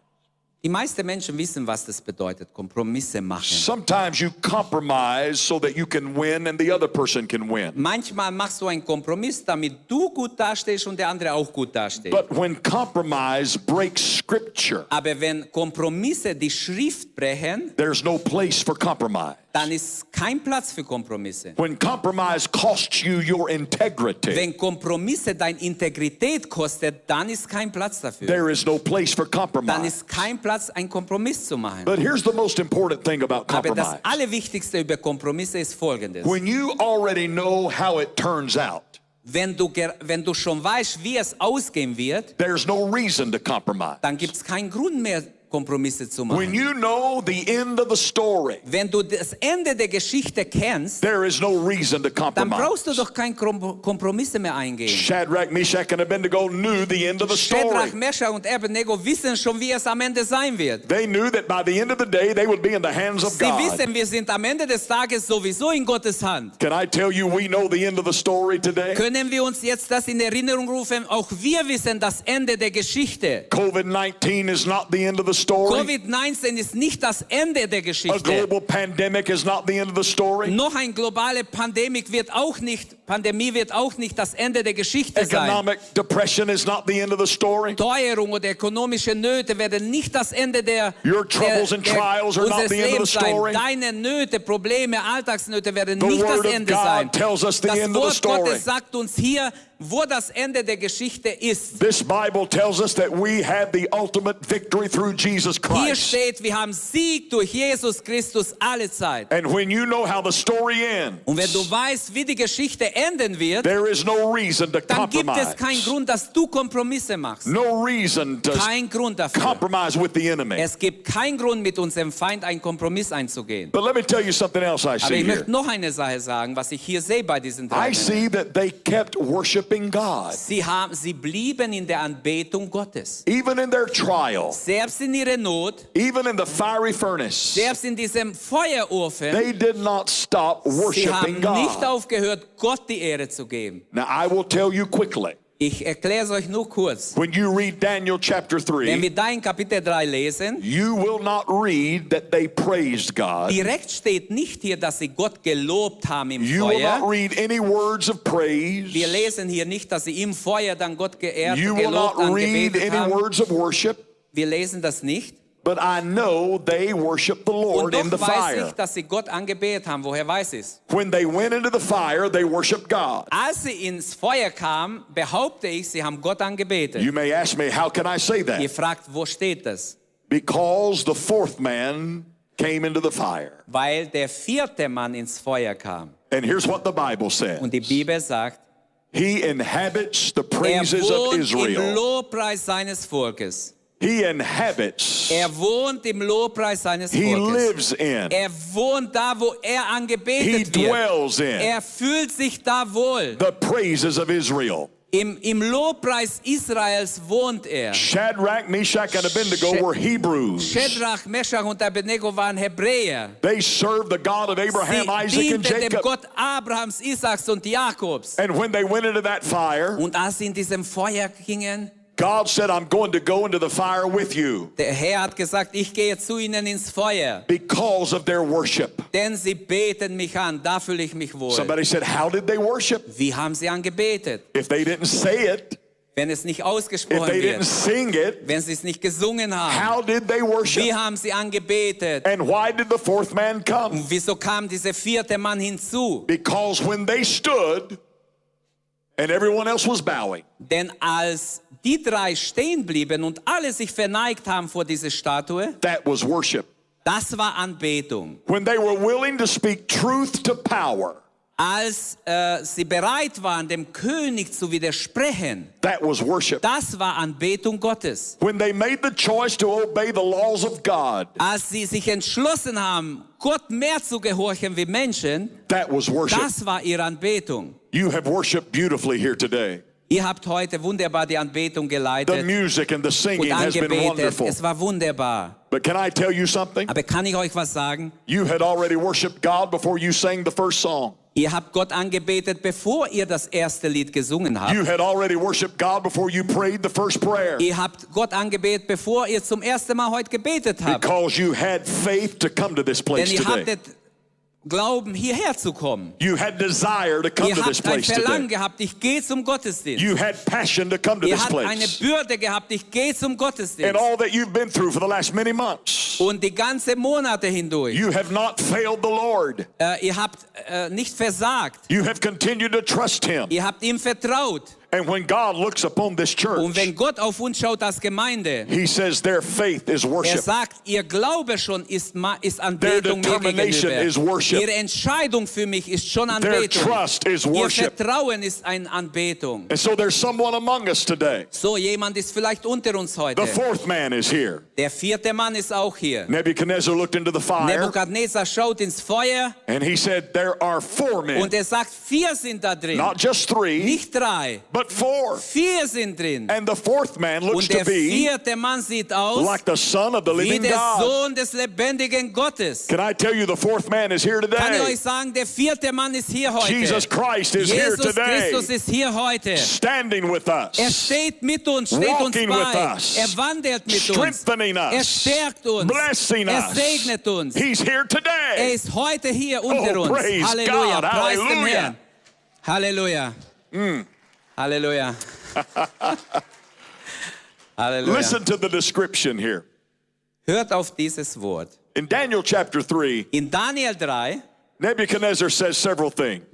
Speaker 3: Die meisten Menschen wissen, was das bedeutet, Kompromisse machen.
Speaker 2: Sometimes you compromise so that you can win and the other person can win.
Speaker 3: Manchmal machst du einen Kompromiss, damit du gut dastehst und der andere auch gut dasteht.
Speaker 2: But when compromise breaks scripture,
Speaker 3: Aber wenn Kompromisse die Schrift brechen,
Speaker 2: there's no place for compromise.
Speaker 3: Dann ist kein Platz für Kompromisse.
Speaker 2: When compromise costs you your integrity,
Speaker 3: Wenn Kompromisse deine Integrität kostet, dann ist kein Platz dafür.
Speaker 2: there is no place for
Speaker 3: Dann
Speaker 2: compromise.
Speaker 3: ist kein Platz, einen Kompromiss zu machen.
Speaker 2: But here's the most important thing about
Speaker 3: Aber das
Speaker 2: compromise.
Speaker 3: Allerwichtigste über Kompromisse ist folgendes.
Speaker 2: When you already know how it turns out,
Speaker 3: Wenn du, wenn du schon weißt, wie es ausgehen wird,
Speaker 2: there's no reason to compromise.
Speaker 3: dann gibt es keinen Grund mehr, Kompromisse zu
Speaker 2: When
Speaker 3: machen.
Speaker 2: you know the end of the story,
Speaker 3: Wenn du das Ende der Geschichte kennst,
Speaker 2: there is no reason to
Speaker 3: dann
Speaker 2: compromise.
Speaker 3: brauchst du doch keine Kom- Kompromisse mehr eingehen.
Speaker 2: Shadrach, Meshach, and Abednego knew the end of the
Speaker 3: Shadrach,
Speaker 2: story.
Speaker 3: Meshach und Abednego wissen schon, wie es am Ende sein wird.
Speaker 2: They knew that by the end of the day they would be in the hands of
Speaker 3: Sie
Speaker 2: God.
Speaker 3: wissen, wir sind am Ende des Tages sowieso in Gottes Hand.
Speaker 2: Can I tell you we know the end of the story today?
Speaker 3: Können wir uns jetzt das in Erinnerung rufen? Auch wir wissen das Ende der Geschichte.
Speaker 2: COVID-19 is not the end of the story.
Speaker 3: Covid-19 ist nicht das Ende der
Speaker 2: A
Speaker 3: Geschichte.
Speaker 2: global pandemic is not the end of the story.
Speaker 3: Noch eine globale Pandemie wird auch nicht, Pandemie wird auch nicht das Ende der Geschichte sein.
Speaker 2: Economic depression is not the end of the story.
Speaker 3: Teuerung oder ökonomische Nöte werden nicht das Ende der,
Speaker 2: Your
Speaker 3: der,
Speaker 2: troubles and trials are not the end of
Speaker 3: sein. Deine Nöte, Probleme, Alltagsnöte werden
Speaker 2: The
Speaker 3: nicht das Ende sein.
Speaker 2: tells us the
Speaker 3: Das
Speaker 2: end of the
Speaker 3: Wort
Speaker 2: story.
Speaker 3: Gottes sagt uns hier, wo das Ende der Geschichte ist.
Speaker 2: This Bible tells us that we have the ultimate victory through Jesus
Speaker 3: Hier
Speaker 2: Christ.
Speaker 3: steht, wir haben Sieg durch Jesus Christus alle Zeit.
Speaker 2: And when you know how the story ends,
Speaker 3: Und wenn du weißt, wie die Geschichte enden wird,
Speaker 2: there is no reason to
Speaker 3: dann gibt
Speaker 2: compromise.
Speaker 3: es keinen Grund, dass du Kompromisse machst.
Speaker 2: No reason to
Speaker 3: Kein Grund dafür.
Speaker 2: compromise with the enemy.
Speaker 3: Es gibt keinen Grund, mit unserem Feind einen Kompromiss einzugehen.
Speaker 2: But let me tell you something else I
Speaker 3: Aber
Speaker 2: see
Speaker 3: ich
Speaker 2: here.
Speaker 3: möchte noch eine Sache sagen, was ich hier sehe bei diesen drei
Speaker 2: I see that they kept worshiping God.
Speaker 3: Sie, haben, sie blieben in der Anbetung Gottes.
Speaker 2: Even in their trial,
Speaker 3: Selbst in ihrer Not,
Speaker 2: even in the fiery furnace,
Speaker 3: selbst in diesem Feuerofen,
Speaker 2: they did not stop
Speaker 3: sie
Speaker 2: worshiping
Speaker 3: haben nicht
Speaker 2: God.
Speaker 3: aufgehört, Gott die Ehre zu geben.
Speaker 2: Now, I will tell you quickly.
Speaker 3: Ich erkläre es euch nur kurz.
Speaker 2: When you read Daniel chapter
Speaker 3: Wenn
Speaker 2: 3,
Speaker 3: wir da in Kapitel 3 lesen,
Speaker 2: you will not read that they praised God.
Speaker 3: direkt steht nicht hier, dass sie Gott gelobt haben im
Speaker 2: You will not
Speaker 3: Feuer.
Speaker 2: read any words of
Speaker 3: Wir
Speaker 2: praise.
Speaker 3: lesen hier nicht, dass sie im Feuer dann Gott geehrt,
Speaker 2: You will not read any
Speaker 3: haben.
Speaker 2: words of worship.
Speaker 3: Wir lesen das nicht.
Speaker 2: But I know they worship the Lord in the
Speaker 3: weiß ich,
Speaker 2: fire.
Speaker 3: dass sie Gott angebetet haben. Woher weiß ich?
Speaker 2: When they went into the fire, they worshiped God.
Speaker 3: Als sie ins Feuer kamen, behaupte ich, sie haben Gott angebetet.
Speaker 2: You may ask me, how can I say that?
Speaker 3: Ihr fragt, wo steht das?
Speaker 2: Because the fourth man came into the fire.
Speaker 3: Weil der vierte Mann ins Feuer kam.
Speaker 2: And here's what the Bible says
Speaker 3: Und die Bibel sagt,
Speaker 2: He inhabits the
Speaker 3: er
Speaker 2: praises of
Speaker 3: wohnt im
Speaker 2: Israel.
Speaker 3: Lobpreis seines Volkes.
Speaker 2: He inhabits,
Speaker 3: Er wohnt im Lobpreis seines
Speaker 2: he
Speaker 3: Volkes.
Speaker 2: lives in,
Speaker 3: Er wohnt da, wo er
Speaker 2: he
Speaker 3: angebetet wird.
Speaker 2: dwells in
Speaker 3: Er fühlt sich da wohl.
Speaker 2: the praises of Israel.
Speaker 3: Im, Im Lobpreis Israels wohnt er.
Speaker 2: Shadrach, Meshach, and Abednego were Hebrews.
Speaker 3: Shadrach, Meshach und Abednego waren Hebräer.
Speaker 2: They served the God of
Speaker 3: Sie
Speaker 2: Abraham, Isaac, and
Speaker 3: dienten dem
Speaker 2: Jacob.
Speaker 3: Gott Abrahams, Isaaks und Jakobs.
Speaker 2: And when they went into that fire,
Speaker 3: Und als sie in diesem Feuer gingen,
Speaker 2: God said, I'm going to go into the fire with you
Speaker 3: der Herr hat gesagt, ich gehe zu ihnen ins Feuer,
Speaker 2: because of their worship.
Speaker 3: denn sie beten mich an, da fühle ich mich wohl.
Speaker 2: Somebody said, How did they worship?
Speaker 3: Wie haben sie angebetet?
Speaker 2: If they didn't say it,
Speaker 3: Wenn es nicht
Speaker 2: if
Speaker 3: ausgesprochen
Speaker 2: they didn't
Speaker 3: wird,
Speaker 2: sing it,
Speaker 3: wenn sie es nicht gesungen haben,
Speaker 2: how did they
Speaker 3: wie
Speaker 2: worship?
Speaker 3: haben sie angebetet?
Speaker 2: And why did the fourth man come?
Speaker 3: Und wieso kam dieser vierte Mann hinzu?
Speaker 2: Because when they stood and everyone else was bowing,
Speaker 3: Denn als die drei stehen blieben und alle sich verneigt haben vor dieser Statue,
Speaker 2: that was worship.
Speaker 3: das war Anbetung.
Speaker 2: When they were willing to speak truth to power,
Speaker 3: Als äh, sie bereit waren, dem König zu widersprechen,
Speaker 2: that was worship.
Speaker 3: das war Anbetung Gottes.
Speaker 2: When they made the choice to obey the laws of God,
Speaker 3: Als sie sich entschlossen haben, Gott mehr zu gehorchen wie Menschen,
Speaker 2: that was worship.
Speaker 3: das war ihre Anbetung.
Speaker 2: You have worshiped beautifully here today.
Speaker 3: Ihr habt heute wunderbar die Anbetung geleitet The
Speaker 2: music and the singing has been
Speaker 3: angebetet.
Speaker 2: wonderful.
Speaker 3: Es war wunderbar.
Speaker 2: But can I tell you something?
Speaker 3: Aber kann ich euch was sagen?
Speaker 2: You had already worshiped God before you sang the first song.
Speaker 3: Ihr habt Gott angebetet, bevor ihr das erste Lied gesungen habt.
Speaker 2: You had already worshiped God before you prayed the first prayer.
Speaker 3: Ihr habt Gott angebetet, bevor ihr zum ersten Mal heute gebetet habt.
Speaker 2: Because you had faith to come to this
Speaker 3: Denn
Speaker 2: place
Speaker 3: ihr
Speaker 2: today.
Speaker 3: Glauben, hierher zu kommen.
Speaker 2: You had desire to come
Speaker 3: Ihr
Speaker 2: to this
Speaker 3: habt ein
Speaker 2: place
Speaker 3: Verlangen
Speaker 2: today.
Speaker 3: gehabt, ich gehe zum Gottesdienst.
Speaker 2: You had passion to come to
Speaker 3: Ihr
Speaker 2: this
Speaker 3: habt eine
Speaker 2: place.
Speaker 3: Bürde gehabt, ich gehe zum
Speaker 2: And
Speaker 3: Gottesdienst.
Speaker 2: all that you've been through for the last many months,
Speaker 3: Und die ganze Monate hindurch.
Speaker 2: you have not failed the Lord.
Speaker 3: Äh, ihr habt äh, nicht versagt.
Speaker 2: You have continued to trust Him.
Speaker 3: Ihr habt ihm vertraut.
Speaker 2: And when God looks upon this
Speaker 3: Und
Speaker 2: church,
Speaker 3: wenn Gott auf uns schaut als Gemeinde,
Speaker 2: He says their faith is
Speaker 3: er
Speaker 2: worship.
Speaker 3: sagt, ihr Glaube schon ist, ist Anbetung mir
Speaker 2: determination
Speaker 3: gegenüber.
Speaker 2: is worship.
Speaker 3: Ihre Entscheidung für mich ist schon
Speaker 2: Their trust is
Speaker 3: Ihr
Speaker 2: worship.
Speaker 3: Vertrauen ist eine Anbetung.
Speaker 2: And so there's someone among us today.
Speaker 3: So, jemand ist vielleicht unter uns heute.
Speaker 2: The fourth man is here.
Speaker 3: Der vierte Mann ist auch hier.
Speaker 2: Nebuchadnezzar looked into the fire
Speaker 3: Nebukadnezar schaut ins Feuer
Speaker 2: and he said, There are four men,
Speaker 3: und er sagt, vier sind da drin.
Speaker 2: not just three,
Speaker 3: Nicht drei,
Speaker 2: but four.
Speaker 3: vier sind drin.
Speaker 2: And the fourth man looks
Speaker 3: Und
Speaker 2: to
Speaker 3: der
Speaker 2: be
Speaker 3: vierte Mann sieht aus
Speaker 2: like the Son of the
Speaker 3: wie
Speaker 2: living
Speaker 3: der
Speaker 2: God.
Speaker 3: Sohn des lebendigen Gottes.
Speaker 2: Can I tell you, the fourth man is here
Speaker 3: Kann ich
Speaker 2: today?
Speaker 3: euch sagen, der vierte Mann ist hier heute.
Speaker 2: Jesus Christ is here today,
Speaker 3: Christus ist hier heute.
Speaker 2: standing with
Speaker 3: Er
Speaker 2: us,
Speaker 3: steht mit uns, steht uns
Speaker 2: Walking with us.
Speaker 3: Er wandelt mit uns.
Speaker 2: strengthening
Speaker 3: Er
Speaker 2: us,
Speaker 3: stärkt uns.
Speaker 2: blessing
Speaker 3: Er
Speaker 2: us.
Speaker 3: segnet uns.
Speaker 2: He's here
Speaker 3: Er
Speaker 2: today.
Speaker 3: ist heute hier unter
Speaker 2: Oh,
Speaker 3: uns.
Speaker 2: praise
Speaker 3: Halleluja.
Speaker 2: God.
Speaker 3: Preis dem
Speaker 2: Halleluja. Mm.
Speaker 3: Herrn. Halleluja. Halleluja. Halleluja. *laughs*
Speaker 2: Listen to the description here.
Speaker 3: Hört auf dieses Wort.
Speaker 2: In Daniel chapter 3,
Speaker 3: In Daniel 3,
Speaker 2: Nebuchadnezzar says several things.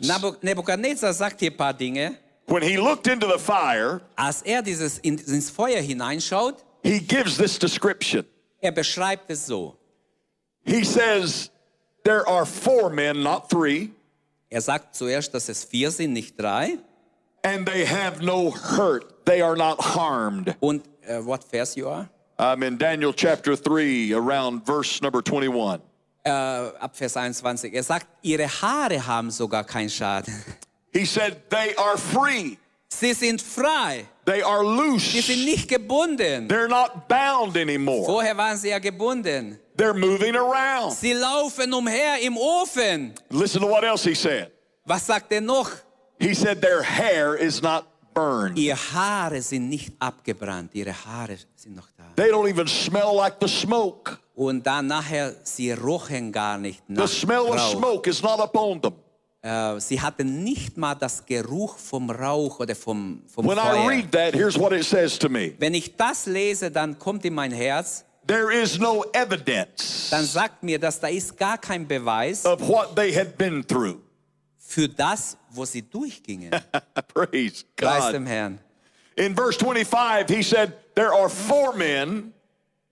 Speaker 3: Nebukadnezar sagt hier ein paar Dinge.
Speaker 2: When he looked into the fire,
Speaker 3: Als er dieses, in, ins Feuer hineinschaut,
Speaker 2: he gives this description.
Speaker 3: er beschreibt es so.
Speaker 2: He says, There are four men, not three.
Speaker 3: Er sagt zuerst, dass es vier sind, nicht drei.
Speaker 2: And they have no hurt. They are not harmed.
Speaker 3: Und äh, what verse you are?
Speaker 2: I'm in Daniel chapter 3, around verse number 21.
Speaker 3: Äh, ab Vers 21. Er sagt, ihre Haare haben sogar keinen Schaden.
Speaker 2: He said, They are free,
Speaker 3: Sie sind frei.
Speaker 2: they are loose.
Speaker 3: Sie sind nicht gebunden.
Speaker 2: they're not bound anymore.
Speaker 3: Vorher waren sie ja gebunden.
Speaker 2: They're moving around.
Speaker 3: Sie laufen umher im Ofen.
Speaker 2: Listen to what else he said.
Speaker 3: Was sagt er noch?
Speaker 2: He said, Their hair is not burned.
Speaker 3: Ihre Haare sind nicht abgebrannt. Ihre Haare sind noch da.
Speaker 2: They don't even smell like the smoke.
Speaker 3: Und dann nachher, sie rochen gar nicht nach The
Speaker 2: smell of
Speaker 3: Rauch.
Speaker 2: smoke is not upon them.
Speaker 3: Äh, sie hatten nicht mal das Geruch vom Rauch oder vom, vom
Speaker 2: When I
Speaker 3: Feuer.
Speaker 2: read that, here's what it says to me
Speaker 3: Wenn ich das lese, dann kommt in mein Herz,
Speaker 2: there is no evidence
Speaker 3: dann sagt mir, dass da ist gar kein Beweis
Speaker 2: of what they had been through.
Speaker 3: Für das, wo sie durchgingen. *laughs*
Speaker 2: Praise
Speaker 3: Preis
Speaker 2: God.
Speaker 3: dem Herrn.
Speaker 2: In verse 25, he said, There are four men,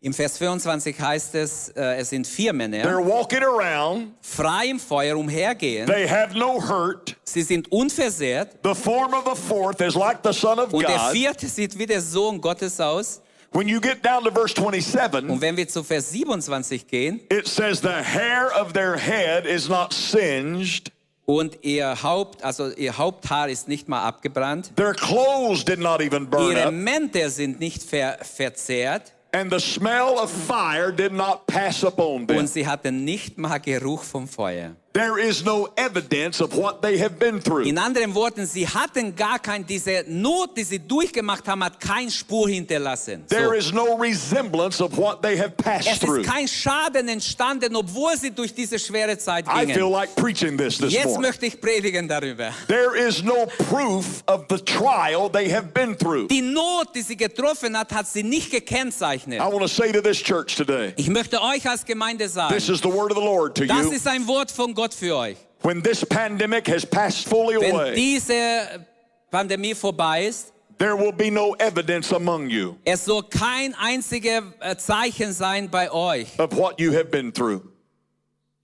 Speaker 3: Im Vers 24 heißt es, äh, es sind vier Männer,
Speaker 2: they're walking around,
Speaker 3: frei im Feuer umhergehen.
Speaker 2: they have no hurt.
Speaker 3: Sie sind unversehrt.
Speaker 2: The form of the fourth is like the Son of
Speaker 3: Und der
Speaker 2: God.
Speaker 3: vierte sieht wie der Sohn Gottes aus.
Speaker 2: When you get down to verse 27,
Speaker 3: Und wenn wir zu Vers 27 gehen,
Speaker 2: it says, The hair of their head is not singed,
Speaker 3: und ihr Haupt, also ihr Haupthaar ist nicht mal abgebrannt,
Speaker 2: their clothes did not even burn
Speaker 3: ihre Mäntel sind nicht ver verzehrt
Speaker 2: and the smell of fire did not pass upon them.
Speaker 3: und sie hatten nicht mal Geruch vom Feuer.
Speaker 2: There is no evidence of what they have been through.
Speaker 3: In anderen Worten, sie hatten gar kein, diese Not, die sie durchgemacht haben, hat keine Spur hinterlassen. So.
Speaker 2: There is no resemblance of what they have passed
Speaker 3: Es
Speaker 2: through.
Speaker 3: ist kein Schaden entstanden, obwohl sie durch diese schwere Zeit
Speaker 2: I feel like preaching this this
Speaker 3: Jetzt
Speaker 2: morning.
Speaker 3: möchte ich predigen darüber.
Speaker 2: There is no proof of the trial they have been through.
Speaker 3: Die Not, die sie getroffen hat, hat sie nicht gekennzeichnet.
Speaker 2: I want to say to this church today,
Speaker 3: Ich möchte euch als Gemeinde sagen,
Speaker 2: this is the word of the Lord to
Speaker 3: das
Speaker 2: you.
Speaker 3: ist ein Wort von Gott für euch.
Speaker 2: When this pandemic has passed fully
Speaker 3: Wenn
Speaker 2: away,
Speaker 3: diese Pandemie vorbei ist,
Speaker 2: there will be no evidence among you
Speaker 3: es soll kein einziges äh, Zeichen sein bei euch,
Speaker 2: of what you have been through.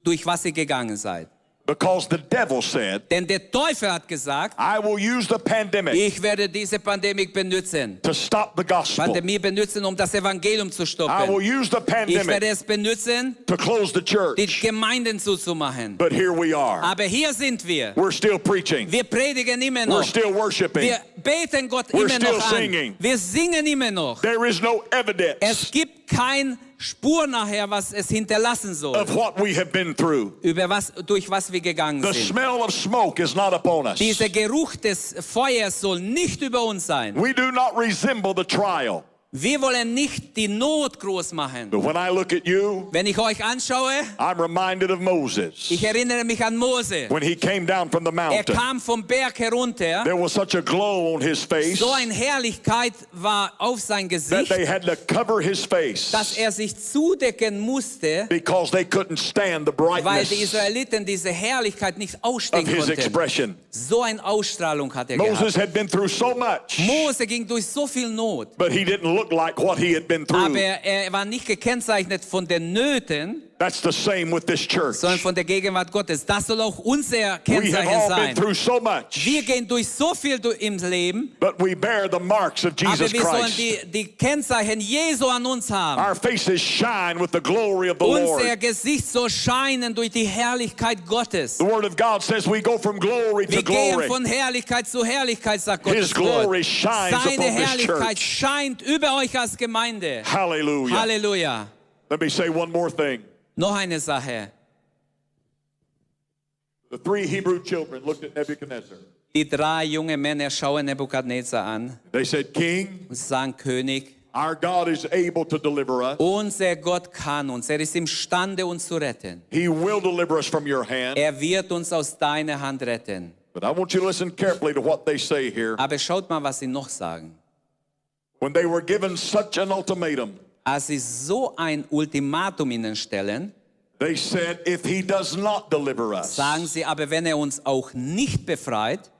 Speaker 3: durch was ihr gegangen seid.
Speaker 2: Because the devil said,
Speaker 3: Denn der Teufel hat gesagt,
Speaker 2: I will use the pandemic
Speaker 3: ich werde diese Pandemie benutzen.
Speaker 2: to stop the gospel.
Speaker 3: Pandemie benutzen, um das Evangelium zu
Speaker 2: I will use the
Speaker 3: Ich werde
Speaker 2: pandemic
Speaker 3: es benutzen,
Speaker 2: to close the
Speaker 3: die
Speaker 2: church.
Speaker 3: Gemeinden zuzumachen.
Speaker 2: But here we are.
Speaker 3: Aber hier sind wir.
Speaker 2: We're still preaching.
Speaker 3: Wir predigen immer
Speaker 2: We're still worshiping.
Speaker 3: Wir beten Gott
Speaker 2: We're
Speaker 3: immer noch
Speaker 2: still
Speaker 3: an.
Speaker 2: singing.
Speaker 3: Wir singen immer noch.
Speaker 2: There is no evidence
Speaker 3: Es gibt kein Spur nachher, was es hinterlassen soll,
Speaker 2: of what we have been through.
Speaker 3: über was, durch was wir gegangen
Speaker 2: The
Speaker 3: sind.
Speaker 2: smell of smoke is not upon us.
Speaker 3: Dieser Geruch des Feuers soll nicht über uns sein.
Speaker 2: We do not resemble the trial.
Speaker 3: Wir wollen nicht die Not groß machen.
Speaker 2: But when I look at you,
Speaker 3: Wenn ich euch anschaue,
Speaker 2: I'm reminded of Moses.
Speaker 3: ich erinnere mich an Mose.
Speaker 2: When he came down from the
Speaker 3: Er
Speaker 2: mountain,
Speaker 3: kam vom Berg herunter.
Speaker 2: there was such a glow on his face
Speaker 3: So eine Herrlichkeit war auf sein
Speaker 2: that
Speaker 3: Gesicht,
Speaker 2: they had to cover his face
Speaker 3: dass er sich zudecken musste,
Speaker 2: because they couldn't stand the
Speaker 3: weil die
Speaker 2: brightness
Speaker 3: Israeliten diese Herrlichkeit nicht
Speaker 2: of
Speaker 3: ausstehen
Speaker 2: his
Speaker 3: konnten.
Speaker 2: expression.
Speaker 3: So eine Ausstrahlung hat er
Speaker 2: Moses
Speaker 3: gehabt.
Speaker 2: had been through so much,
Speaker 3: Mose ging durch so viel Not,
Speaker 2: but he didn't look like what he had been
Speaker 3: aber
Speaker 2: through.
Speaker 3: er war nicht gekennzeichnet von den Nöten,
Speaker 2: That's the same with this church.
Speaker 3: sondern von der Gegenwart Gottes. Das soll auch unser
Speaker 2: We have
Speaker 3: Kennzeichen sein.
Speaker 2: through so much,
Speaker 3: Wir gehen durch so viel im Leben,
Speaker 2: but we bear the marks of
Speaker 3: aber
Speaker 2: Jesus
Speaker 3: wir sollen die, die Kennzeichen Jesu an uns haben.
Speaker 2: Our faces shine with the glory of the
Speaker 3: Unser
Speaker 2: Lord.
Speaker 3: Gesicht soll scheinen durch die Herrlichkeit Gottes.
Speaker 2: The Word of God says we go from glory to glory.
Speaker 3: Wir gehen
Speaker 2: glory.
Speaker 3: von Herrlichkeit zu Herrlichkeit, sagt
Speaker 2: His
Speaker 3: Gottes
Speaker 2: glory
Speaker 3: Wort.
Speaker 2: shines
Speaker 3: Seine
Speaker 2: upon this
Speaker 3: Herrlichkeit
Speaker 2: church.
Speaker 3: scheint über euch als Gemeinde.
Speaker 2: Hallelujah.
Speaker 3: Halleluja.
Speaker 2: Let me say one more thing.
Speaker 3: Noch eine Sache.
Speaker 2: The three Hebrew children looked at Nebuchadnezzar.
Speaker 3: Die drei junge Männer schauen Nebukadnezar an
Speaker 2: They said, King,
Speaker 3: und sagen, König,
Speaker 2: our God is able to deliver us.
Speaker 3: unser Gott kann uns. Er ist imstande, uns zu retten.
Speaker 2: He will deliver us from your hand.
Speaker 3: Er wird uns aus deiner Hand retten.
Speaker 2: But I want you to listen carefully to what they say here.
Speaker 3: Aber schaut mal, was sie noch sagen.
Speaker 2: When they were given such an ultimatum,
Speaker 3: Als sie so ein Ultimatum ihnen stellen,
Speaker 2: they said, if he does not deliver us,
Speaker 3: sagen sie, aber wenn er uns auch nicht befreit,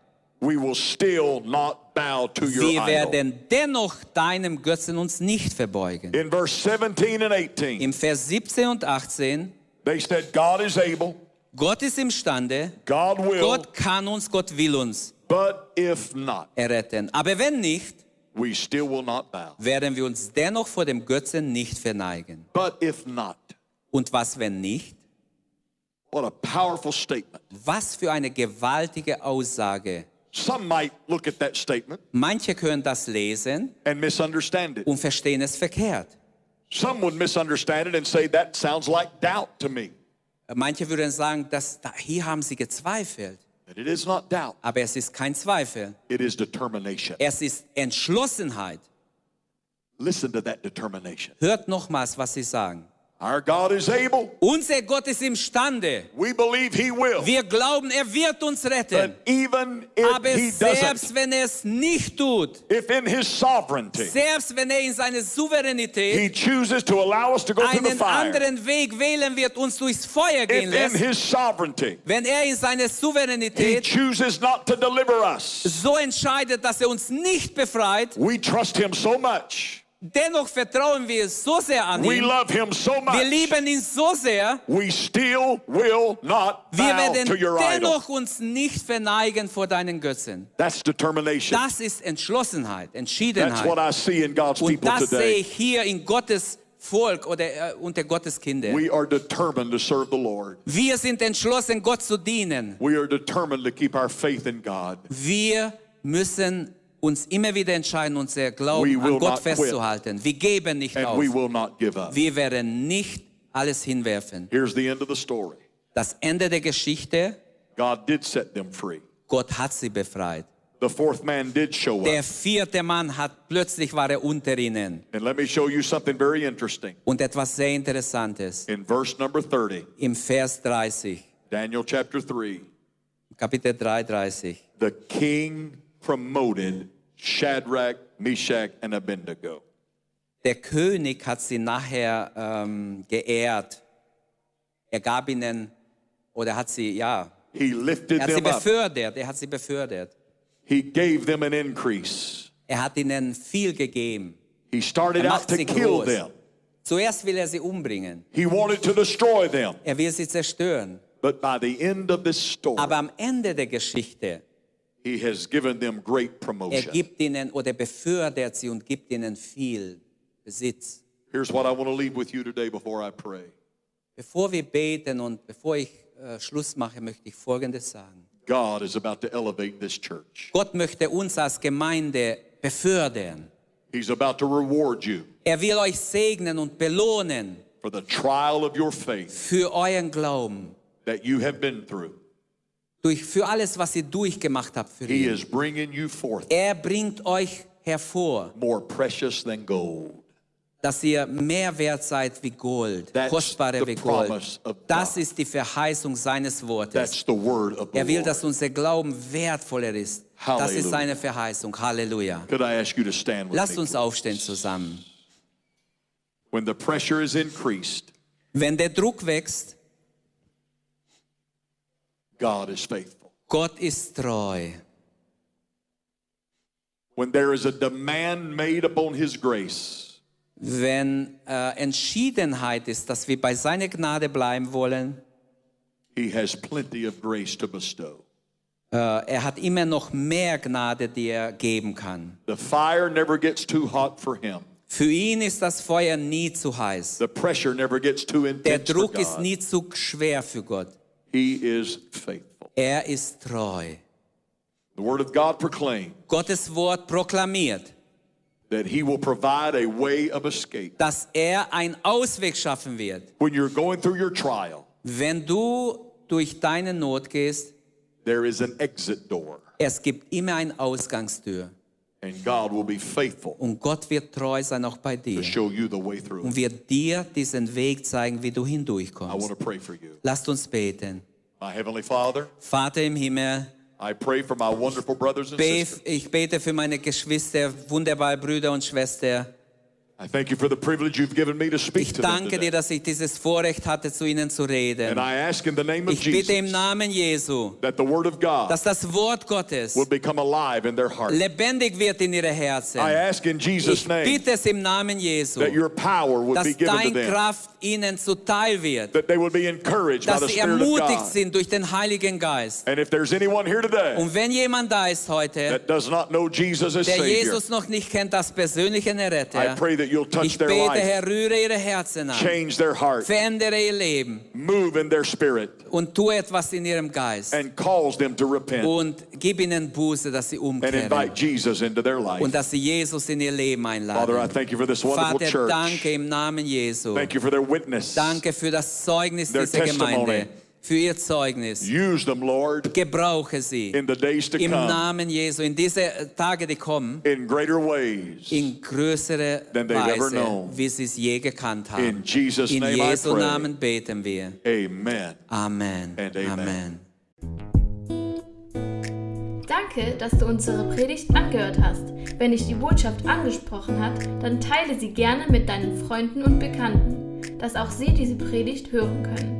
Speaker 2: we will still not bow to your
Speaker 3: wir werden dennoch deinem Götzen uns nicht verbeugen.
Speaker 2: In verse 17 and 18,
Speaker 3: Im Vers 17 und 18
Speaker 2: they said, God is able
Speaker 3: Gott ist imstande,
Speaker 2: God will.
Speaker 3: Gott kann uns, Gott will uns
Speaker 2: But if not,
Speaker 3: erretten. Aber wenn nicht,
Speaker 2: we still will not bow.
Speaker 3: werden wir uns dennoch vor dem Götzen nicht verneigen.
Speaker 2: But if not,
Speaker 3: Und was, wenn nicht?
Speaker 2: what a powerful statement.
Speaker 3: Was für eine gewaltige Aussage.
Speaker 2: Some might look at that statement
Speaker 3: Manche können das lesen
Speaker 2: and misunderstand it.
Speaker 3: und verstehen es verkehrt.
Speaker 2: Some would misunderstand it and say, that sounds like doubt to me.
Speaker 3: Manche würden sagen, dass da, hier haben sie gezweifelt.
Speaker 2: But it is not doubt,
Speaker 3: Aber es ist kein Zweifel.
Speaker 2: it is determination.
Speaker 3: Es ist Entschlossenheit.
Speaker 2: Listen to that determination.
Speaker 3: Hört nochmals, was sie sagen.
Speaker 2: Our God is able.
Speaker 3: Unser Gott ist imstande.
Speaker 2: We believe He will.
Speaker 3: Wir glauben, er wird uns retten.
Speaker 2: But even if
Speaker 3: Aber
Speaker 2: He
Speaker 3: selbst
Speaker 2: doesn't,
Speaker 3: wenn er es nicht tut,
Speaker 2: if in His sovereignty
Speaker 3: selbst wenn er in seiner Souveränität
Speaker 2: He chooses to allow us to go through the
Speaker 3: einen
Speaker 2: fire,
Speaker 3: anderen Weg wählen wird, uns durchs Feuer
Speaker 2: if
Speaker 3: gehen
Speaker 2: in
Speaker 3: lässt,
Speaker 2: His sovereignty
Speaker 3: wenn er in seiner
Speaker 2: He chooses not to deliver us,
Speaker 3: so entscheidet, dass er uns nicht befreit,
Speaker 2: we trust Him so much.
Speaker 3: Dennoch vertrauen wir so sehr an
Speaker 2: We
Speaker 3: ihn,
Speaker 2: love Him so
Speaker 3: wir lieben ihn so sehr,
Speaker 2: We still will not
Speaker 3: wir werden
Speaker 2: to your idol.
Speaker 3: dennoch uns nicht verneigen vor deinen Götzen.
Speaker 2: That's determination.
Speaker 3: Das ist Entschlossenheit,
Speaker 2: That's what
Speaker 3: Entschiedenheit.
Speaker 2: I see in God's
Speaker 3: Und
Speaker 2: people
Speaker 3: das sehe
Speaker 2: today.
Speaker 3: ich hier in Gottes Volk oder äh, unter Gottes Kinder.
Speaker 2: We are determined to serve the Lord.
Speaker 3: Wir sind entschlossen, Gott zu dienen.
Speaker 2: We are determined to keep our faith in God.
Speaker 3: Wir müssen uns immer wieder entscheiden, unser
Speaker 2: We
Speaker 3: Glauben an Gott
Speaker 2: quit.
Speaker 3: festzuhalten. Wir geben nicht
Speaker 2: And
Speaker 3: auf. Wir werden nicht alles hinwerfen.
Speaker 2: Here's the end of the story.
Speaker 3: Das Ende der Geschichte,
Speaker 2: God did set them free.
Speaker 3: Gott hat sie befreit.
Speaker 2: The fourth man did show
Speaker 3: Der
Speaker 2: up.
Speaker 3: vierte Mann hat plötzlich war er unter ihnen.
Speaker 2: And let me show you something very interesting.
Speaker 3: Und etwas sehr Interessantes.
Speaker 2: In verse number 30,
Speaker 3: Im Vers 30,
Speaker 2: Daniel chapter 3,
Speaker 3: Kapitel 3, 30.
Speaker 2: the king promoted Shadrach, Meshach, and Abednego.
Speaker 3: Der König hat sie nachher ähm, geehrt. Er gab ihnen, oder hat sie, ja,
Speaker 2: He lifted
Speaker 3: er hat sie
Speaker 2: them up.
Speaker 3: befördert, er hat sie befördert.
Speaker 2: He gave them an increase.
Speaker 3: Er hat ihnen viel gegeben.
Speaker 2: He started
Speaker 3: Er
Speaker 2: out to kill
Speaker 3: groß.
Speaker 2: them.
Speaker 3: Zuerst will er sie umbringen.
Speaker 2: He wanted to destroy them.
Speaker 3: Er will sie zerstören.
Speaker 2: But by the end of this story,
Speaker 3: Aber am Ende der Geschichte,
Speaker 2: he has given them great
Speaker 3: er
Speaker 2: promotion.
Speaker 3: gibt ihnen oder befördert sie und gibt ihnen viel Besitz.
Speaker 2: Here's what I want to leave with you today before I pray.
Speaker 3: Bevor wir beten und bevor ich äh, Schluss mache, möchte ich Folgendes sagen.
Speaker 2: God is about to elevate this church.
Speaker 3: Gott möchte uns als Gemeinde befördern.
Speaker 2: He's about to reward you
Speaker 3: Er will euch segnen und belohnen
Speaker 2: for the trial of your faith
Speaker 3: für euren Glauben,
Speaker 2: that you have been through.
Speaker 3: Durch, für alles, was ihr durchgemacht habt für
Speaker 2: He
Speaker 3: ihn.
Speaker 2: is bringing you forth
Speaker 3: Er bringt euch hervor,
Speaker 2: more precious than gold.
Speaker 3: dass ihr mehr wert seid wie Gold,
Speaker 2: That's
Speaker 3: kostbarer
Speaker 2: the
Speaker 3: wie Gold.
Speaker 2: promise of
Speaker 3: Das
Speaker 2: God.
Speaker 3: ist die Verheißung seines Wortes.
Speaker 2: That's the word of the
Speaker 3: Er will,
Speaker 2: Lord.
Speaker 3: dass unser Glauben wertvoller ist. Das
Speaker 2: Halleluja.
Speaker 3: ist seine Verheißung. Halleluja.
Speaker 2: Could I ask you to stand with
Speaker 3: Lasst
Speaker 2: me?
Speaker 3: uns aufstehen zusammen.
Speaker 2: When the pressure is increased,
Speaker 3: Wenn der Druck wächst,
Speaker 2: God is faithful.
Speaker 3: Gott ist treu.
Speaker 2: When there is a demand made upon His grace,
Speaker 3: Wenn äh, Entschiedenheit ist, dass wir bei seiner Gnade bleiben wollen,
Speaker 2: He has plenty of grace to bestow.
Speaker 3: äh, er hat immer noch mehr Gnade, die er geben kann.
Speaker 2: The fire never gets too hot for Him.
Speaker 3: Für ihn ist das Feuer nie zu heiß.
Speaker 2: The pressure never gets too
Speaker 3: Der
Speaker 2: intense for
Speaker 3: Druck ist nie zu schwer für Gott.
Speaker 2: He is faithful.
Speaker 3: Er ist treu.
Speaker 2: The Word of God proclaims
Speaker 3: Gottes Wort proklamiert,
Speaker 2: that He will provide a way of escape.
Speaker 3: dass er einen Ausweg schaffen wird.
Speaker 2: When you're going through your trial,
Speaker 3: Wenn du durch deine Not gehst,
Speaker 2: there is an exit door,
Speaker 3: es gibt immer eine Ausgangstür.
Speaker 2: And God will be faithful
Speaker 3: Und Gott wird treu sein auch bei
Speaker 2: to
Speaker 3: dir.
Speaker 2: show you the way through.
Speaker 3: Und wird dir diesen Weg zeigen, wie du
Speaker 2: I want
Speaker 3: hindurchkommst.
Speaker 2: to pray for you.
Speaker 3: Lasst uns beten.
Speaker 2: My Heavenly Father,
Speaker 3: Vater im Himmel,
Speaker 2: I pray for my wonderful brothers and
Speaker 3: be-
Speaker 2: sisters.
Speaker 3: ich bete für meine Geschwister, wunderbare Brüder und Schwestern. Ich danke dir, dass ich dieses Vorrecht hatte, zu ihnen zu reden.
Speaker 2: And I ask in the name of
Speaker 3: Ich bitte im Namen Jesu,
Speaker 2: that the Word of God
Speaker 3: dass das Wort Gottes
Speaker 2: will become alive in their heart.
Speaker 3: lebendig wird in ihre Herzen.
Speaker 2: I ask in Jesus'
Speaker 3: Ich bitte es im Namen Jesu,
Speaker 2: that your power would
Speaker 3: dass
Speaker 2: be given to
Speaker 3: dein
Speaker 2: them,
Speaker 3: Kraft ihnen zuteil wird, dass sie ermutigt sind durch den Heiligen Geist.
Speaker 2: And if there's anyone here today
Speaker 3: Und wenn jemand da ist heute,
Speaker 2: that does not know Jesus as
Speaker 3: der Jesus noch nicht kennt als persönlichen
Speaker 2: I
Speaker 3: Erretter,
Speaker 2: pray that you'll touch
Speaker 3: ich
Speaker 2: their
Speaker 3: bete,
Speaker 2: life,
Speaker 3: Herr, rühre ihre Herzen an,
Speaker 2: change their heart,
Speaker 3: verändere ihr Leben
Speaker 2: move in their spirit,
Speaker 3: und tu etwas in ihrem Geist
Speaker 2: and cause them to repent
Speaker 3: und gib ihnen Buße, dass sie
Speaker 2: and invite Jesus into their life.
Speaker 3: und dass sie Jesus in ihr Leben
Speaker 2: Father, I thank you for this wonderful
Speaker 3: Vater,
Speaker 2: church.
Speaker 3: danke im Namen Jesu.
Speaker 2: Thank you for their witness.
Speaker 3: Danke für das Zeugnis
Speaker 2: Their
Speaker 3: dieser
Speaker 2: testimony.
Speaker 3: Gemeinde, für ihr Zeugnis.
Speaker 2: Use them, Lord,
Speaker 3: Gebrauche sie
Speaker 2: in the days to
Speaker 3: im
Speaker 2: come
Speaker 3: Namen Jesu, in diese Tage, die kommen,
Speaker 2: in greater ways.
Speaker 3: in größere
Speaker 2: Than they've ever
Speaker 3: Weise,
Speaker 2: known.
Speaker 3: wie sie es je gekannt
Speaker 2: In
Speaker 3: haben.
Speaker 2: Jesus'
Speaker 3: In
Speaker 2: name I
Speaker 3: Jesu
Speaker 2: pray.
Speaker 3: Namen beten wir.
Speaker 2: Amen.
Speaker 3: Amen.
Speaker 2: And amen.
Speaker 3: Amen.
Speaker 1: Danke, dass du unsere Predigt angehört hast. Wenn dich die Botschaft angesprochen hat, dann teile sie gerne mit deinen Freunden und Bekannten, dass auch sie diese Predigt hören können.